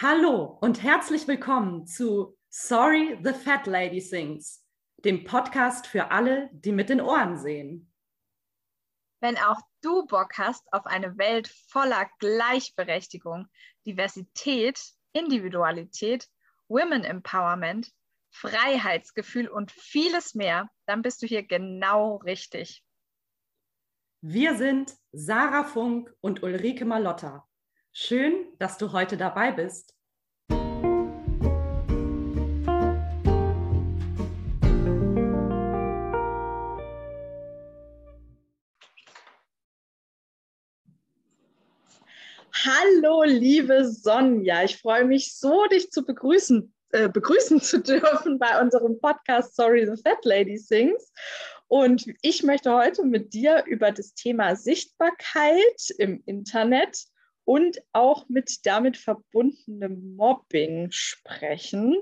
Hallo und herzlich willkommen zu Sorry the Fat Lady Sings, dem Podcast für alle, die mit den Ohren sehen. Wenn auch du Bock hast auf eine Welt voller Gleichberechtigung, Diversität, Individualität, Women Empowerment, Freiheitsgefühl und vieles mehr, dann bist du hier genau richtig. Wir sind Sarah Funk und Ulrike Malotta. Schön, dass du heute dabei bist. Hallo, liebe Sonja. Ich freue mich so, dich zu begrüßen, äh, begrüßen zu dürfen bei unserem Podcast Sorry the Fat Lady Sings. Und ich möchte heute mit dir über das Thema Sichtbarkeit im Internet und auch mit damit verbundenem Mobbing sprechen.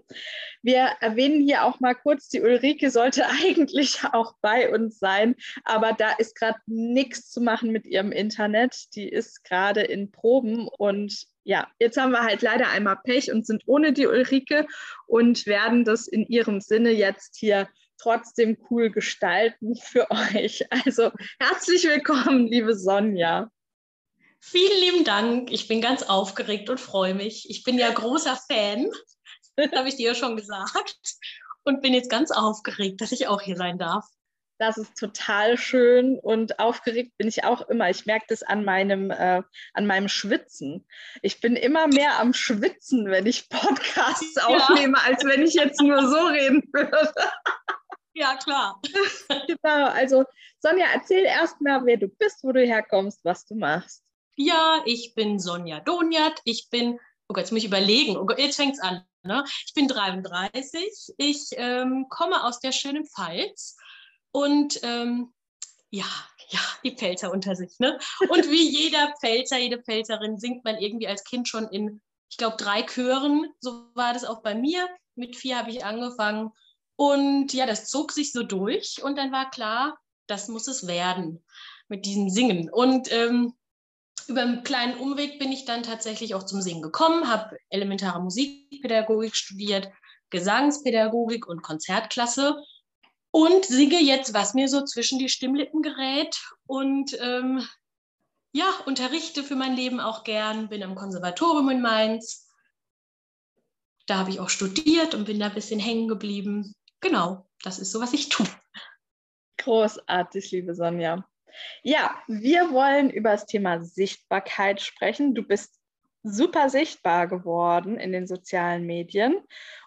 Wir erwähnen hier auch mal kurz, die Ulrike sollte eigentlich auch bei uns sein, aber da ist gerade nichts zu machen mit ihrem Internet. Die ist gerade in Proben und ja, jetzt haben wir halt leider einmal Pech und sind ohne die Ulrike und werden das in ihrem Sinne jetzt hier trotzdem cool gestalten für euch. Also herzlich willkommen, liebe Sonja. Vielen lieben Dank. Ich bin ganz aufgeregt und freue mich. Ich bin ja großer Fan, das habe ich dir ja schon gesagt, und bin jetzt ganz aufgeregt, dass ich auch hier sein darf. Das ist total schön und aufgeregt bin ich auch immer. Ich merke das an meinem, äh, an meinem Schwitzen. Ich bin immer mehr am Schwitzen, wenn ich Podcasts ja. aufnehme, als wenn ich jetzt nur so reden würde. Ja, klar. genau, also Sonja, erzähl erst mal, wer du bist, wo du herkommst, was du machst. Ja, ich bin Sonja Donjat. Ich bin, oh Gott, jetzt muss ich überlegen. Oh Gott, jetzt fängt es an. Ne? Ich bin 33. Ich ähm, komme aus der schönen Pfalz. Und ähm, ja, ja, die Pfälzer unter sich. Ne? Und wie jeder Pfälzer, jede Pfälzerin singt man irgendwie als Kind schon in, ich glaube, drei Chören. So war das auch bei mir. Mit vier habe ich angefangen. Und ja, das zog sich so durch. Und dann war klar, das muss es werden mit diesem Singen. Und ähm, über einen kleinen Umweg bin ich dann tatsächlich auch zum Singen gekommen, habe elementare Musikpädagogik studiert, Gesangspädagogik und Konzertklasse und singe jetzt, was mir so zwischen die Stimmlippen gerät und ähm, ja, unterrichte für mein Leben auch gern, bin am Konservatorium in Mainz. Da habe ich auch studiert und bin da ein bisschen hängen geblieben. Genau, das ist so, was ich tue. Großartig, liebe Sonja. Ja, wir wollen über das Thema Sichtbarkeit sprechen. Du bist super sichtbar geworden in den sozialen Medien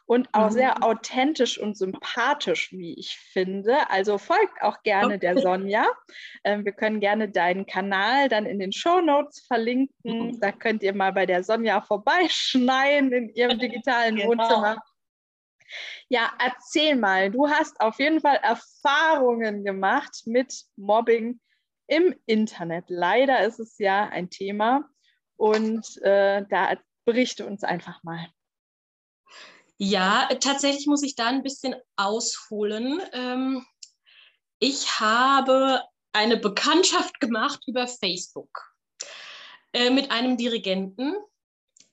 und auch mhm. sehr authentisch und sympathisch, wie ich finde. Also folgt auch gerne okay. der Sonja. Ähm, wir können gerne deinen Kanal dann in den Show Notes verlinken. Mhm. Da könnt ihr mal bei der Sonja vorbeischneien in ihrem digitalen genau. Wohnzimmer. Ja, erzähl mal, du hast auf jeden Fall Erfahrungen gemacht mit Mobbing im Internet. Leider ist es ja ein Thema und äh, da berichte uns einfach mal. Ja, tatsächlich muss ich da ein bisschen ausholen. Ähm, ich habe eine Bekanntschaft gemacht über Facebook äh, mit einem Dirigenten.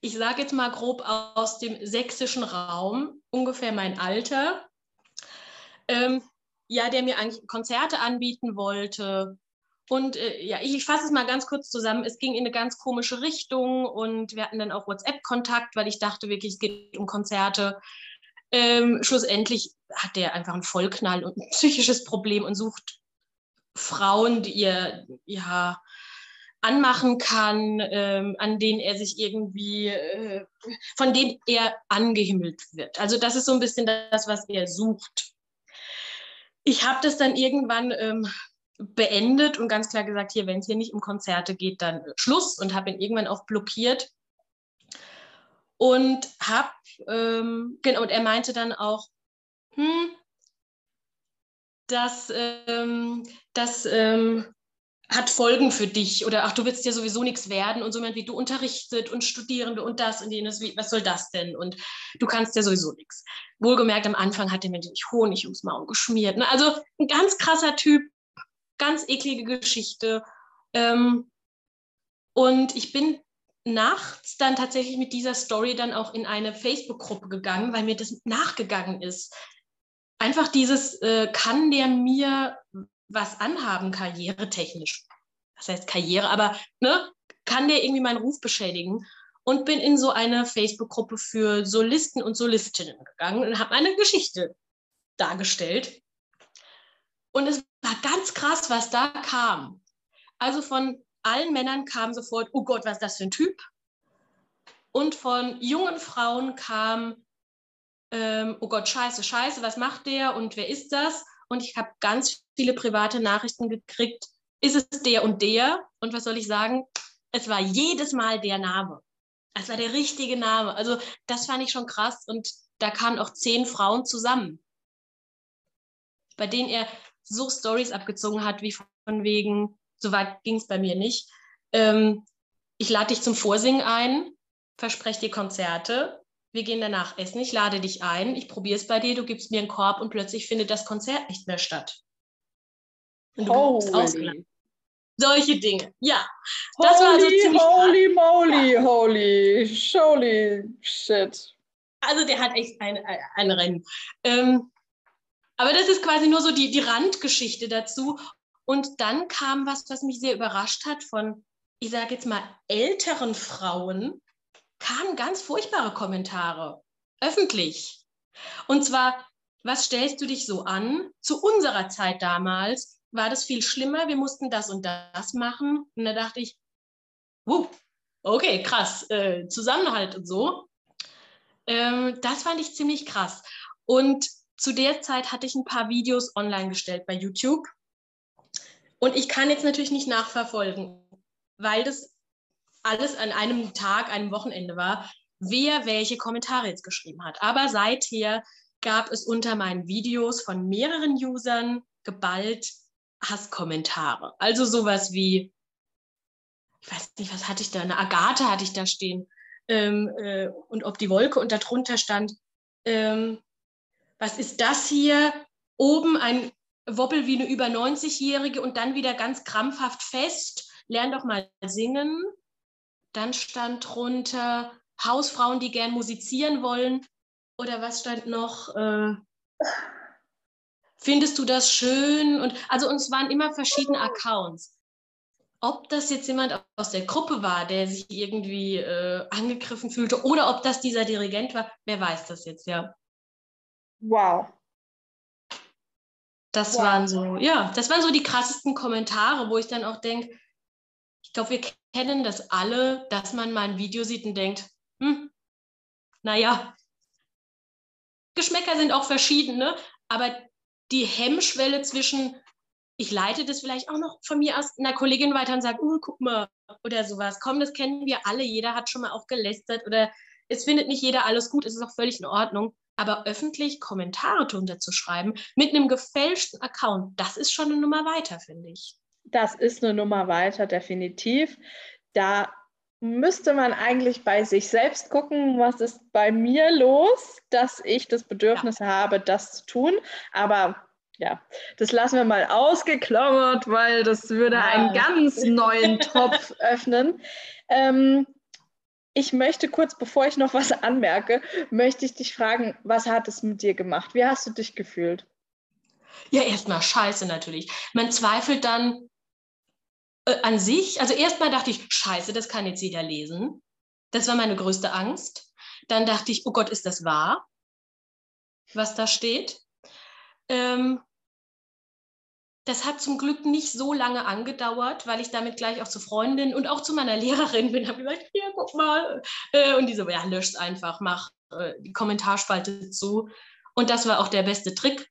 Ich sage jetzt mal grob aus dem sächsischen Raum, ungefähr mein Alter. Ähm, ja, der mir eigentlich Konzerte anbieten wollte, und äh, ja, ich, ich fasse es mal ganz kurz zusammen. Es ging in eine ganz komische Richtung und wir hatten dann auch WhatsApp-Kontakt, weil ich dachte wirklich, es geht um Konzerte. Ähm, schlussendlich hat der einfach einen Vollknall und ein psychisches Problem und sucht Frauen, die ihr ja anmachen kann, ähm, an denen er sich irgendwie, äh, von denen er angehimmelt wird. Also das ist so ein bisschen das, was er sucht. Ich habe das dann irgendwann ähm, beendet und ganz klar gesagt, hier, wenn es hier nicht um Konzerte geht, dann Schluss und habe ihn irgendwann auch blockiert. Und habe, ähm, genau, und er meinte dann auch, hm, das, ähm, das ähm, hat Folgen für dich oder ach, du willst ja sowieso nichts werden und so wie du unterrichtet und Studierende und das und jenes, wie, was soll das denn? Und du kannst ja sowieso nichts. Wohlgemerkt, am Anfang hat er mir nämlich Honig ums Maul geschmiert. Ne? Also ein ganz krasser Typ, ganz eklige Geschichte. Ähm, und ich bin nachts dann tatsächlich mit dieser Story dann auch in eine Facebook-Gruppe gegangen, weil mir das nachgegangen ist. Einfach dieses, äh, kann der mir was anhaben, karrieretechnisch? Das heißt Karriere, aber ne, kann der irgendwie meinen Ruf beschädigen? Und bin in so eine Facebook-Gruppe für Solisten und Solistinnen gegangen und habe eine Geschichte dargestellt. Und es war ganz krass, was da kam. Also von allen Männern kam sofort, oh Gott, was ist das für ein Typ? Und von jungen Frauen kam, ähm, oh Gott, scheiße, scheiße, was macht der und wer ist das? Und ich habe ganz viele private Nachrichten gekriegt, ist es der und der? Und was soll ich sagen? Es war jedes Mal der Name. Es war der richtige Name. Also das fand ich schon krass und da kamen auch zehn Frauen zusammen, bei denen er so Stories abgezogen hat, wie von wegen, so weit ging es bei mir nicht. Ähm, ich lade dich zum Vorsingen ein, verspreche dir Konzerte. Wir gehen danach essen, ich lade dich ein, ich probiere es bei dir, du gibst mir einen Korb und plötzlich findet das Konzert nicht mehr statt. Und du Holy. Solche Dinge, ja. Das holy, war also ziemlich holy moly, ja. holy, holy shit. Also der hat echt ein, ein, ein Rennen. Ähm, aber das ist quasi nur so die, die Randgeschichte dazu. Und dann kam was, was mich sehr überrascht hat von, ich sage jetzt mal, älteren Frauen, kamen ganz furchtbare Kommentare, öffentlich. Und zwar, was stellst du dich so an? Zu unserer Zeit damals war das viel schlimmer, wir mussten das und das machen. Und da dachte ich, wuh, okay, krass, äh, Zusammenhalt und so. Ähm, das fand ich ziemlich krass. Und zu der Zeit hatte ich ein paar Videos online gestellt bei YouTube und ich kann jetzt natürlich nicht nachverfolgen, weil das alles an einem Tag, einem Wochenende war, wer welche Kommentare jetzt geschrieben hat. Aber seither gab es unter meinen Videos von mehreren Usern geballt Hasskommentare. Also sowas wie, ich weiß nicht, was hatte ich da, eine Agathe hatte ich da stehen. Ähm, äh, und ob die Wolke und darunter stand, ähm, was ist das hier? Oben ein wobbel wie eine über 90-Jährige und dann wieder ganz krampfhaft fest. Lern doch mal singen. Dann stand drunter Hausfrauen, die gern musizieren wollen. Oder was stand noch? Äh, findest du das schön? Und also uns waren immer verschiedene Accounts. Ob das jetzt jemand aus der Gruppe war, der sich irgendwie äh, angegriffen fühlte, oder ob das dieser Dirigent war, wer weiß das jetzt, ja. Wow. Das wow. waren so, ja, das waren so die krassesten Kommentare, wo ich dann auch denke, ich glaube, wir kennen das alle, dass man mal ein Video sieht und denkt, hm, naja, Geschmäcker sind auch verschiedene, aber die Hemmschwelle zwischen, ich leite das vielleicht auch noch von mir aus einer Kollegin weiter und sage, uh, guck mal, oder sowas, komm, das kennen wir alle, jeder hat schon mal auch gelästert oder es findet nicht jeder alles gut, es ist auch völlig in Ordnung. Aber öffentlich Kommentare drunter zu schreiben mit einem gefälschten Account, das ist schon eine Nummer weiter, finde ich. Das ist eine Nummer weiter, definitiv. Da müsste man eigentlich bei sich selbst gucken, was ist bei mir los, dass ich das Bedürfnis ja. habe, das zu tun. Aber ja, das lassen wir mal ausgeklammert, weil das würde ja. einen ganz neuen Topf öffnen. Ähm, ich möchte kurz, bevor ich noch was anmerke, möchte ich dich fragen, was hat es mit dir gemacht? Wie hast du dich gefühlt? Ja, erstmal scheiße natürlich. Man zweifelt dann äh, an sich. Also erstmal dachte ich, scheiße, das kann jetzt jeder lesen. Das war meine größte Angst. Dann dachte ich, oh Gott, ist das wahr, was da steht? Ähm, das hat zum Glück nicht so lange angedauert, weil ich damit gleich auch zu Freundin und auch zu meiner Lehrerin bin, habe gesagt, hier, guck mal. Äh, und die so, ja, löscht einfach, mach äh, die Kommentarspalte zu. Und das war auch der beste Trick.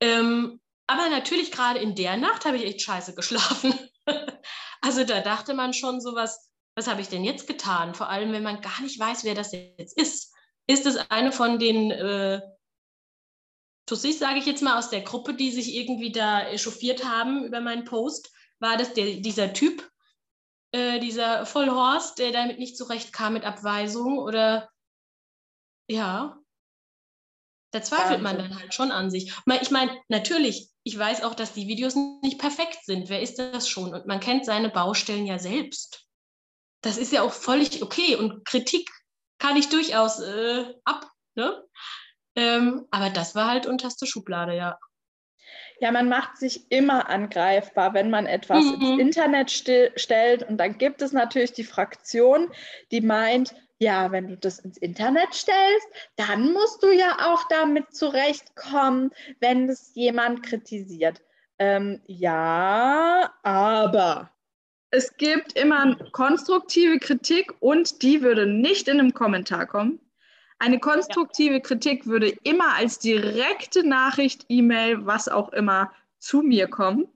Ähm, aber natürlich gerade in der Nacht habe ich echt scheiße geschlafen. also da dachte man schon so was, was habe ich denn jetzt getan? Vor allem, wenn man gar nicht weiß, wer das jetzt ist. Ist es eine von den äh, Tussis, sage ich jetzt mal, aus der Gruppe, die sich irgendwie da echauffiert haben über meinen Post, war das der, dieser Typ, äh, dieser Vollhorst, der damit nicht zurecht kam mit Abweisung oder ja, da zweifelt man dann halt schon an sich. Ich meine, natürlich, ich weiß auch, dass die Videos nicht perfekt sind. Wer ist das schon? Und man kennt seine Baustellen ja selbst. das ist ja auch völlig okay und Kritik kann ich durchaus äh, ab. Ne? Ähm, aber das war halt unterste Schublade, ja. Ja, man macht sich immer angreifbar, wenn man etwas mhm. ins Internet stellt. Und dann gibt es natürlich die Fraktion, die meint, ja, wenn du das ins Internet stellst, dann musst du ja auch damit zurechtkommen, wenn es jemand kritisiert. Ähm, ja, aber es gibt immer konstruktive Kritik und die würde nicht in einem Kommentar kommen. Eine konstruktive ja. Kritik würde immer als direkte Nachricht, E-Mail, was auch immer, zu mir kommen.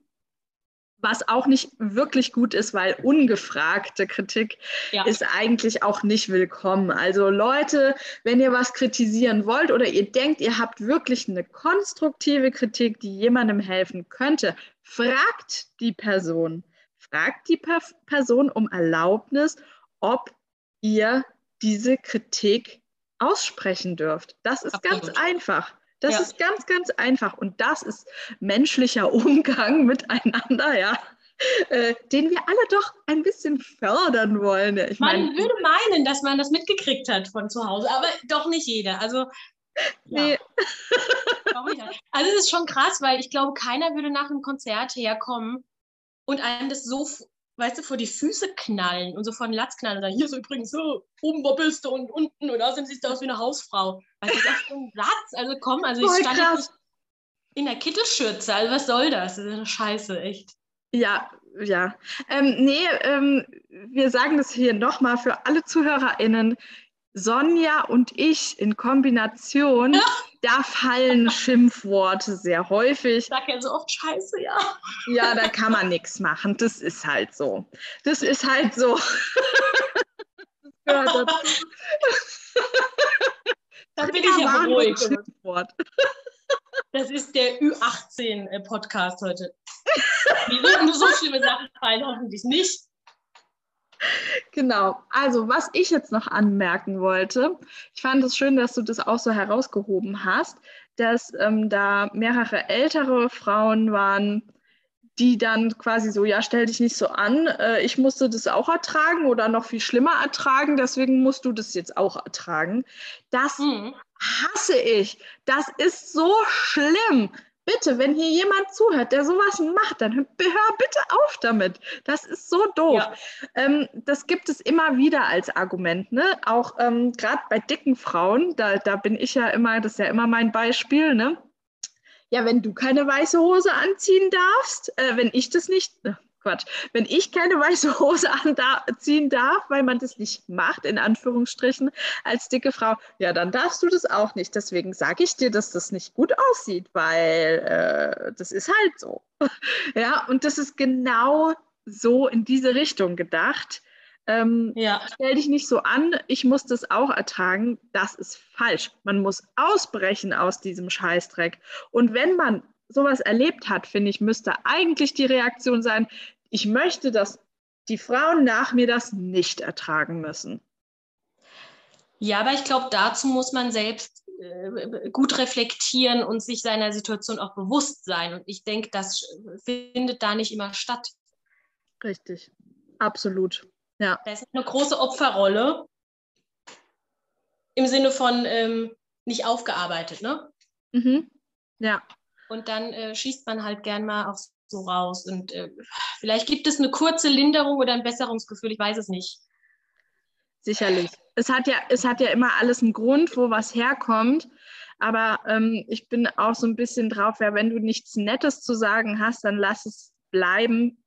Was auch nicht wirklich gut ist, weil ungefragte Kritik ja. ist eigentlich auch nicht willkommen. Also Leute, wenn ihr was kritisieren wollt oder ihr denkt, ihr habt wirklich eine konstruktive Kritik, die jemandem helfen könnte, fragt die Person fragt die Person um Erlaubnis, ob ihr diese Kritik aussprechen dürft. Das ist Absolut. ganz einfach. Das ja. ist ganz, ganz einfach. Und das ist menschlicher Umgang miteinander, ja. Äh, den wir alle doch ein bisschen fördern wollen. Ich man mein, würde meinen, dass man das mitgekriegt hat von zu Hause, aber doch nicht jeder. Also, ja. nee. also es ist schon krass, weil ich glaube, keiner würde nach einem Konzert herkommen und einem das so, weißt du, vor die Füße knallen und so vor den Latz knallen und sagen, hier ist übrigens so, oben bist du und unten und außerdem siehst du aus wie eine Hausfrau. Weißt du, das ist so ein Satz, also komm, also ich stand krass. in der Kittelschürze, also was soll das? Das ist eine Scheiße, echt. Ja, ja. Ähm, nee, ähm, wir sagen das hier nochmal für alle ZuhörerInnen. Sonja und ich in Kombination, ja. da fallen Schimpfworte sehr häufig. Ich sage ja so oft Scheiße, ja. Ja, da kann man nichts machen. Das ist halt so. Das ist halt so. das da bin ich ja ruhig. Das ist der Ü18-Podcast heute. Wie würden so schlimme Sachen fallen? Hoffentlich nicht. Genau. Also, was ich jetzt noch anmerken wollte, ich fand es schön, dass du das auch so herausgehoben hast, dass ähm, da mehrere ältere Frauen waren, die dann quasi so, ja, stell dich nicht so an, äh, ich musste das auch ertragen oder noch viel schlimmer ertragen, deswegen musst du das jetzt auch ertragen. Das mhm. hasse ich. Das ist so schlimm. Bitte, wenn hier jemand zuhört, der sowas macht, dann hör bitte auf damit. Das ist so doof. Ja. Ähm, das gibt es immer wieder als Argument. Ne? Auch ähm, gerade bei dicken Frauen, da, da bin ich ja immer, das ist ja immer mein Beispiel. Ne? Ja, wenn du keine weiße Hose anziehen darfst, äh, wenn ich das nicht, Quatsch. Wenn ich keine weiße Hose anziehen darf, weil man das nicht macht, in Anführungsstrichen, als dicke Frau, ja, dann darfst du das auch nicht. Deswegen sage ich dir, dass das nicht gut aussieht, weil äh, das ist halt so. ja, und das ist genau so in diese Richtung gedacht. Ähm, ja. Stell dich nicht so an, ich muss das auch ertragen. Das ist falsch. Man muss ausbrechen aus diesem Scheißdreck. Und wenn man sowas erlebt hat, finde ich, müsste eigentlich die Reaktion sein, ich möchte, dass die Frauen nach mir das nicht ertragen müssen. Ja, aber ich glaube, dazu muss man selbst äh, gut reflektieren und sich seiner Situation auch bewusst sein. Und ich denke, das findet da nicht immer statt. Richtig, absolut. Ja. Da ist eine große Opferrolle im Sinne von ähm, nicht aufgearbeitet, ne? Mhm. Ja. Und dann äh, schießt man halt gern mal aufs so raus. Und äh, vielleicht gibt es eine kurze Linderung oder ein Besserungsgefühl, ich weiß es nicht. Sicherlich. Es hat ja, es hat ja immer alles einen Grund, wo was herkommt. Aber ähm, ich bin auch so ein bisschen drauf, ja, wenn du nichts Nettes zu sagen hast, dann lass es bleiben.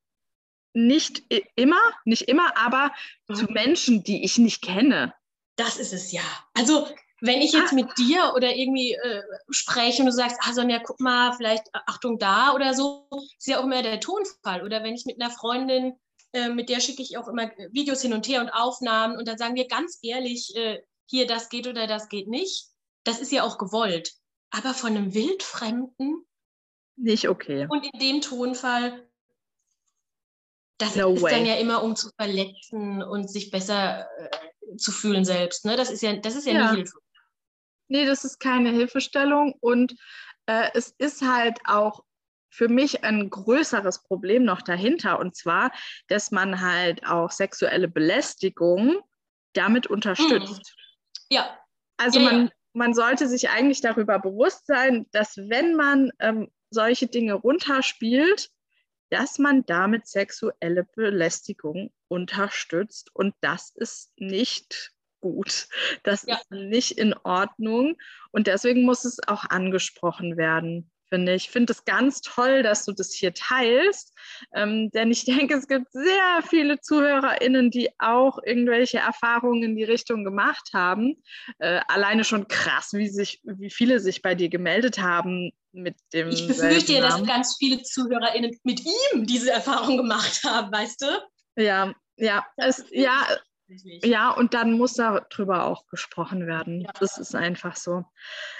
Nicht immer, nicht immer, aber mhm. zu Menschen, die ich nicht kenne. Das ist es ja. Also wenn ich jetzt ah. mit dir oder irgendwie äh, spreche und du sagst, ah Sonja, guck mal, vielleicht äh, Achtung da oder so, ist ja auch immer der Tonfall. Oder wenn ich mit einer Freundin, äh, mit der schicke ich auch immer Videos hin und her und Aufnahmen und dann sagen wir ganz ehrlich, äh, hier, das geht oder das geht nicht. Das ist ja auch gewollt. Aber von einem Wildfremden? Nicht okay. Und in dem Tonfall, das no ist way. dann ja immer, um zu verletzen und sich besser äh, zu fühlen selbst. Ne? Das ist ja, das ist ja, ja. nie Hilfe. Nee, das ist keine Hilfestellung und äh, es ist halt auch für mich ein größeres Problem noch dahinter. Und zwar, dass man halt auch sexuelle Belästigung damit unterstützt. Mhm. Ja. Also Ja, man, ja. man sollte sich eigentlich darüber bewusst sein, dass wenn man ähm, solche Dinge runterspielt, dass man damit sexuelle Belästigung unterstützt. Und das ist nicht gut. Das Ja. ist nicht in Ordnung. Und deswegen muss es auch angesprochen werden, finde ich. Ich finde es ganz toll, dass du das hier teilst. Ähm, denn ich denke, es gibt sehr viele ZuhörerInnen, die auch irgendwelche Erfahrungen in die Richtung gemacht haben. Äh, alleine schon krass, wie, sich, wie viele sich bei dir gemeldet haben mit dem. Ich befürchte ja, dass ganz viele ZuhörerInnen mit ihm diese Erfahrung gemacht haben, weißt du? Ja, ja, es, ja, ja, und dann muss darüber auch gesprochen werden. Ja. Das ist einfach so.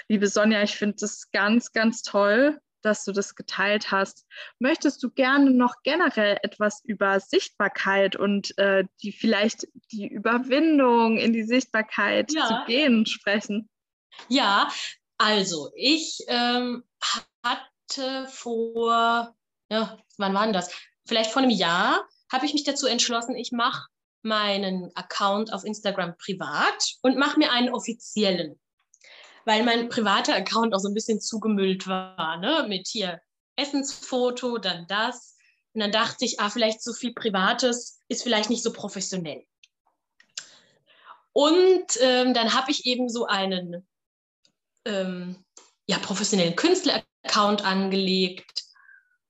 Liebe Sonja, ich finde das ganz, ganz toll, dass du das geteilt hast. Möchtest du gerne noch generell etwas über Sichtbarkeit und äh, die vielleicht die Überwindung in die Sichtbarkeit Ja. zu gehen sprechen? Ja, also ich ähm, hatte vor, ja, wann war denn das? Vielleicht vor einem Jahr habe ich mich dazu entschlossen, ich mache meinen Account auf Instagram privat und mache mir einen offiziellen, weil mein privater Account auch so ein bisschen zugemüllt war, ne? mit hier Essensfoto, dann das. Und dann dachte ich, ah, vielleicht so viel Privates ist vielleicht nicht so professionell. Und ähm, dann habe ich eben so einen ähm, ja, professionellen Künstler-Account angelegt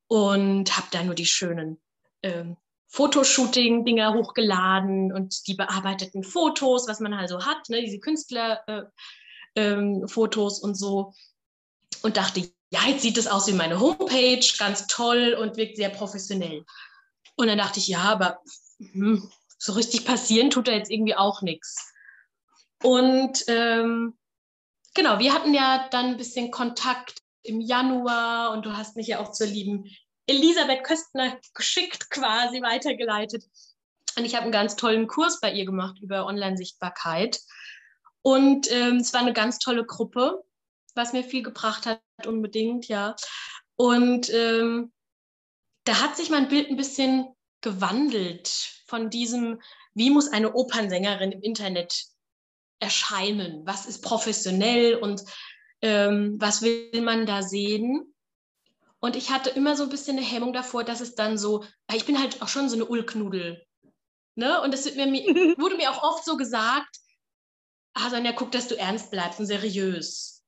und habe da nur die schönen ähm, Fotoshooting-Dinger hochgeladen und die bearbeiteten Fotos, was man halt so hat, ne, diese Künstler-Fotos äh, ähm, und so. Und dachte, ja, jetzt sieht es aus wie meine Homepage, ganz toll und wirkt sehr professionell. Und dann dachte ich, ja, aber hm, so richtig passieren tut da jetzt irgendwie auch nichts. Und ähm, genau, wir hatten ja dann ein bisschen Kontakt im Januar und du hast mich ja auch zur lieben Elisabeth Köstner geschickt quasi weitergeleitet. Und ich habe einen ganz tollen Kurs bei ihr gemacht über Online-Sichtbarkeit. Und ähm, es war eine ganz tolle Gruppe, was mir viel gebracht hat, unbedingt, ja. Und ähm, da hat sich mein Bild ein bisschen gewandelt von diesem, wie muss eine Opernsängerin im Internet erscheinen? Was ist professionell und ähm, was will man da sehen? Und ich hatte immer so ein bisschen eine Hemmung davor, dass es dann so, weil ich bin halt auch schon so eine Ulknudel. Ne? Und es wird mir, wurde mir auch oft so gesagt, ah, Sonja, guck, dass du ernst bleibst und seriös.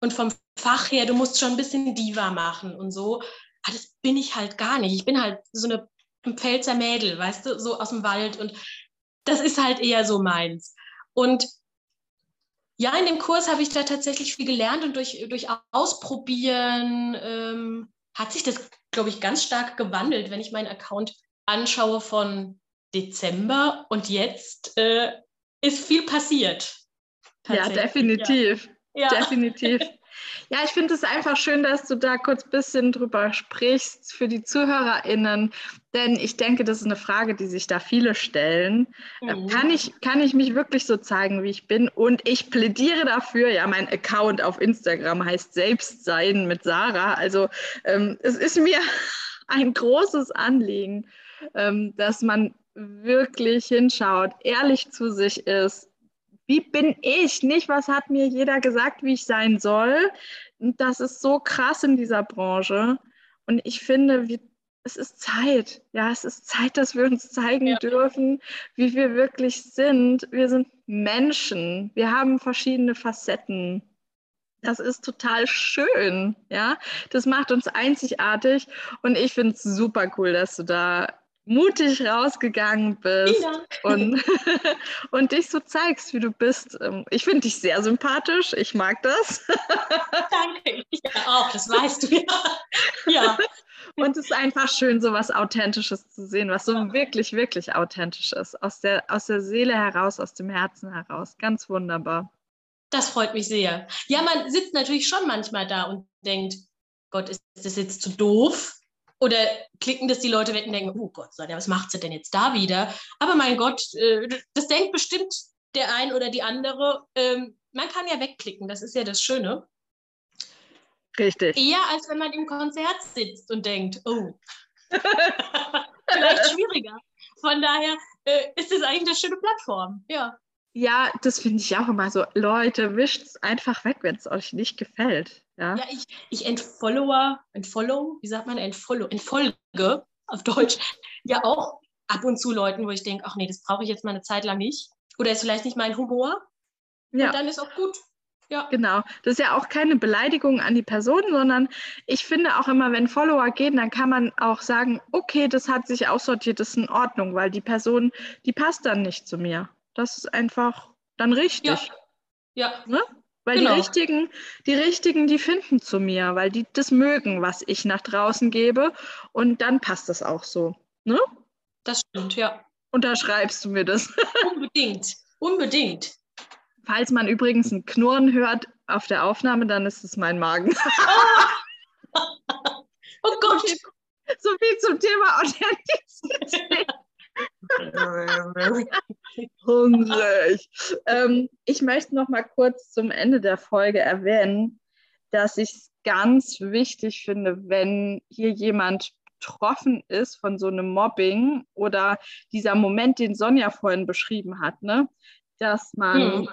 Und vom Fach her, du musst schon ein bisschen Diva machen und so. Aber das bin ich halt gar nicht. Ich bin halt so eine ein Pfälzer Mädel, weißt du, so aus dem Wald. Und das ist halt eher so meins. Und ja, in dem Kurs habe ich da tatsächlich viel gelernt und durch, durch Ausprobieren ähm, hat sich das, glaube ich, ganz stark gewandelt, wenn ich meinen Account anschaue von Dezember und jetzt äh, ist viel passiert. Ja, definitiv. Ja. Definitiv. Ja, ich finde es einfach schön, dass du da kurz ein bisschen drüber sprichst für die ZuhörerInnen, denn ich denke, das ist eine Frage, die sich da viele stellen. Äh, Mhm. Kann, ich, kann ich mich wirklich so zeigen, wie ich bin? Und ich plädiere dafür, ja, mein Account auf Instagram heißt Selbstsein mit Sarah. Also ähm, es ist mir ein großes Anliegen, ähm, dass man wirklich hinschaut, ehrlich zu sich ist, wie bin ich? Nicht, was hat mir jeder gesagt, wie ich sein soll. Und das ist so krass in dieser Branche. Und ich finde, wir, es ist Zeit. Ja, es ist Zeit, dass wir uns zeigen Ja. dürfen, wie wir wirklich sind. Wir sind Menschen. Wir haben verschiedene Facetten. Das ist total schön, ja. Das macht uns einzigartig und ich finde es super cool, dass du da mutig rausgegangen bist und, und dich so zeigst, wie du bist. Ähm, Ich finde dich sehr sympathisch. Ich mag das. Danke. Ich ja auch, das weißt du ja. Ja, Und es ist einfach schön, so was Authentisches zu sehen, was so wirklich, wirklich authentisch ist. Aus der, aus der Seele heraus, aus dem Herzen heraus. Ganz wunderbar. das freut mich sehr. Ja, man sitzt natürlich schon manchmal da und denkt, Gott, ist das jetzt zu doof? Oder klicken das die Leute weg und denken, oh Gott, Sonja, was macht sie denn jetzt da wieder? Aber mein Gott, äh, das denkt bestimmt der ein oder die andere. Ähm, man kann ja wegklicken, das ist ja das Schöne. Richtig. Eher als wenn man im Konzert sitzt und denkt, oh, vielleicht schwieriger. Von daher äh, ist es eigentlich eine schöne Plattform. Ja. Ja, das finde ich auch immer so. Leute, wischt es einfach weg, wenn es euch nicht gefällt. Ja, Ja, ich, ich entfollower, entfollow, wie sagt man, entfollow, entfolge auf Deutsch, ja auch ab und zu Leuten, wo ich denke, ach nee, das brauche ich jetzt mal eine Zeit lang nicht. Oder ist vielleicht nicht mein Humor. ja. Und dann ist auch gut. Ja. Genau. Das ist ja auch keine Beleidigung an die Person, sondern ich finde auch immer, wenn Follower gehen, dann kann man auch sagen, okay, das hat sich aussortiert, das ist in Ordnung, weil die Person, die passt dann nicht zu mir. Das ist einfach dann richtig. Ja. Ne? Weil Genau. die richtigen, die richtigen, die finden zu mir, weil die das mögen, was ich nach draußen gebe. Und dann passt das auch so. Ne? Das stimmt, ja. Unterschreibst du mir das? Unbedingt. Unbedingt. Falls man übrigens ein Knurren hört auf der Aufnahme, dann ist es mein Magen. Oh Gott. So viel zum Thema Authentizität. Hungrig. ähm, ich möchte noch mal kurz zum Ende der Folge erwähnen, dass ich es ganz wichtig finde, wenn hier jemand betroffen ist von so einem Mobbing oder dieser Moment, den Sonja vorhin beschrieben hat, ne? dass man Hm.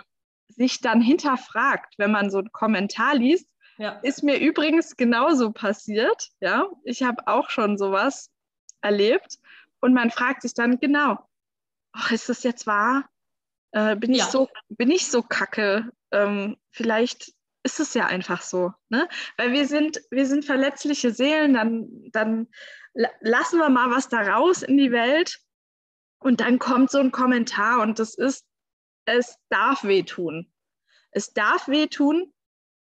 sich dann hinterfragt, wenn man so einen Kommentar liest, Ja. ist mir übrigens genauso passiert. Ja, ich habe auch schon sowas erlebt und man fragt sich dann genau, ach, ist das jetzt wahr? Äh, bin ich Ja. so, bin ich so kacke? Ähm, vielleicht ist es ja einfach so, ne? Weil wir sind, wir sind verletzliche Seelen. Dann, dann la- lassen wir mal was da raus in die Welt und dann kommt so ein Kommentar und das ist, es darf wehtun. Es darf wehtun,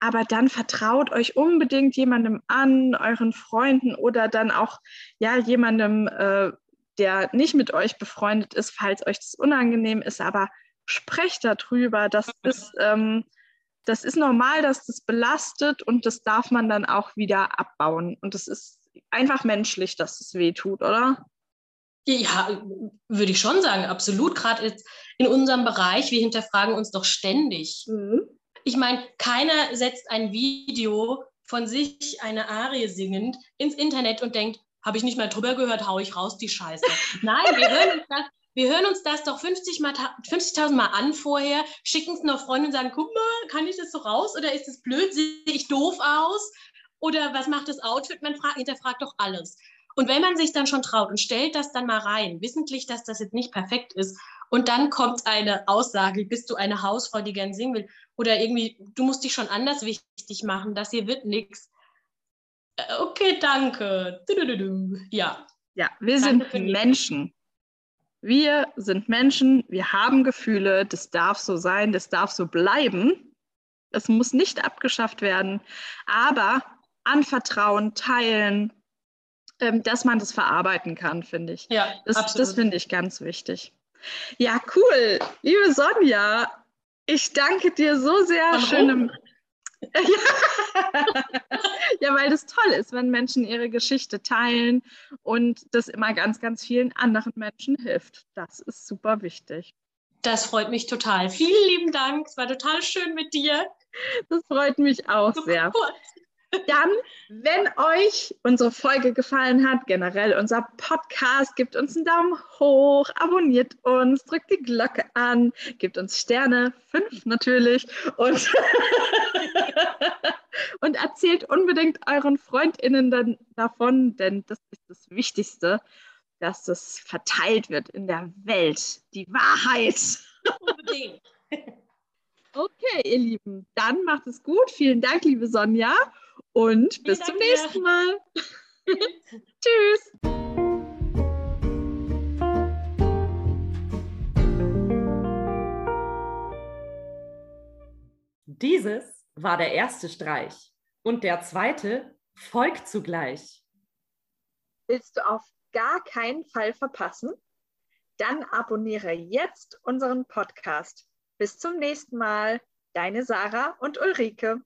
aber dann vertraut euch unbedingt jemandem an, euren Freunden oder dann auch ja jemandem, äh, der nicht mit euch befreundet ist, falls euch das unangenehm ist. Aber sprecht darüber. Das ist, ähm, das ist normal, dass das belastet und das darf man dann auch wieder abbauen. Und das ist einfach menschlich, dass es weh tut, oder? Ja, würde ich schon sagen, absolut. Gerade in unserem Bereich, wir hinterfragen uns doch ständig. Ich meine, keiner setzt ein Video von sich, eine Arie singend, ins Internet und denkt, habe ich nicht mal drüber gehört, hau ich raus, die Scheiße. Nein, wir hören uns das, wir hören uns das doch 50 mal, ta- 50.000 Mal an vorher, schicken es noch Freunden und sagen, guck mal, kann ich das so raus oder ist es blöd, sehe ich doof aus oder was macht das Outfit? Man fragt, hinterfragt doch alles. Und wenn man sich dann schon traut und stellt das dann mal rein, wissentlich, dass das jetzt nicht perfekt ist, und dann kommt eine Aussage, bist du eine Hausfrau, die gern singen will, oder irgendwie, du musst dich schon anders wichtig machen, das hier wird nichts. Okay, danke. Du-du-du-du. Ja, Ja, wir Danke sind Menschen. Wir sind Menschen, wir haben Gefühle, das darf so sein, das darf so bleiben. Es muss nicht abgeschafft werden, aber anvertrauen, teilen, ähm, dass man das verarbeiten kann, finde ich. ja, Das, absolut. das finde ich ganz wichtig. Ja, cool. Liebe Sonja, ich danke dir so sehr. Von Schönem. Ja. ja, weil das toll ist, wenn Menschen ihre Geschichte teilen und das immer ganz, ganz vielen anderen Menschen hilft. Das ist super wichtig. das freut mich total. Vielen lieben Dank. Es war total schön mit dir. Das freut mich auch sehr. Dann, wenn euch unsere Folge gefallen hat, generell unser Podcast, gebt uns einen Daumen hoch, abonniert uns, drückt die Glocke an, gebt uns Sterne, fünf natürlich, und, und erzählt unbedingt euren FreundInnen dann davon, denn das ist das Wichtigste, dass das verteilt wird in der Welt. Die Wahrheit. Unbedingt. Okay, ihr Lieben, dann macht es gut. Vielen Dank, liebe Sonja. Und bis zum Dank dir. nächsten Mal. Tschüss. Dieses war der erste Streich und der zweite folgt zugleich. Willst du auf gar keinen Fall verpassen? Dann abonniere jetzt unseren Podcast. Bis zum nächsten Mal. Deine Sarah und Ulrike.